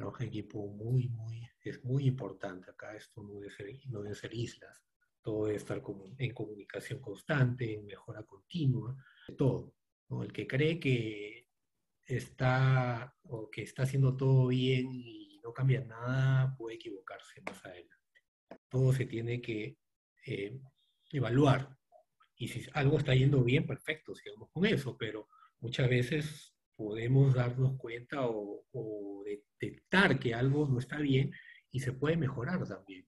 trabajo en equipo muy, muy, es muy importante. Acá esto no debe ser, no debe ser islas. Todo debe estar en comunicación constante, en mejora continua, todo. El que cree que está o que está haciendo todo bien y no cambia nada puede equivocarse más adelante. Todo se tiene que eh, evaluar. Y si algo está yendo bien, perfecto, sigamos con eso, pero muchas veces podemos darnos cuenta o, o detectar que algo no está bien y se puede mejorar también.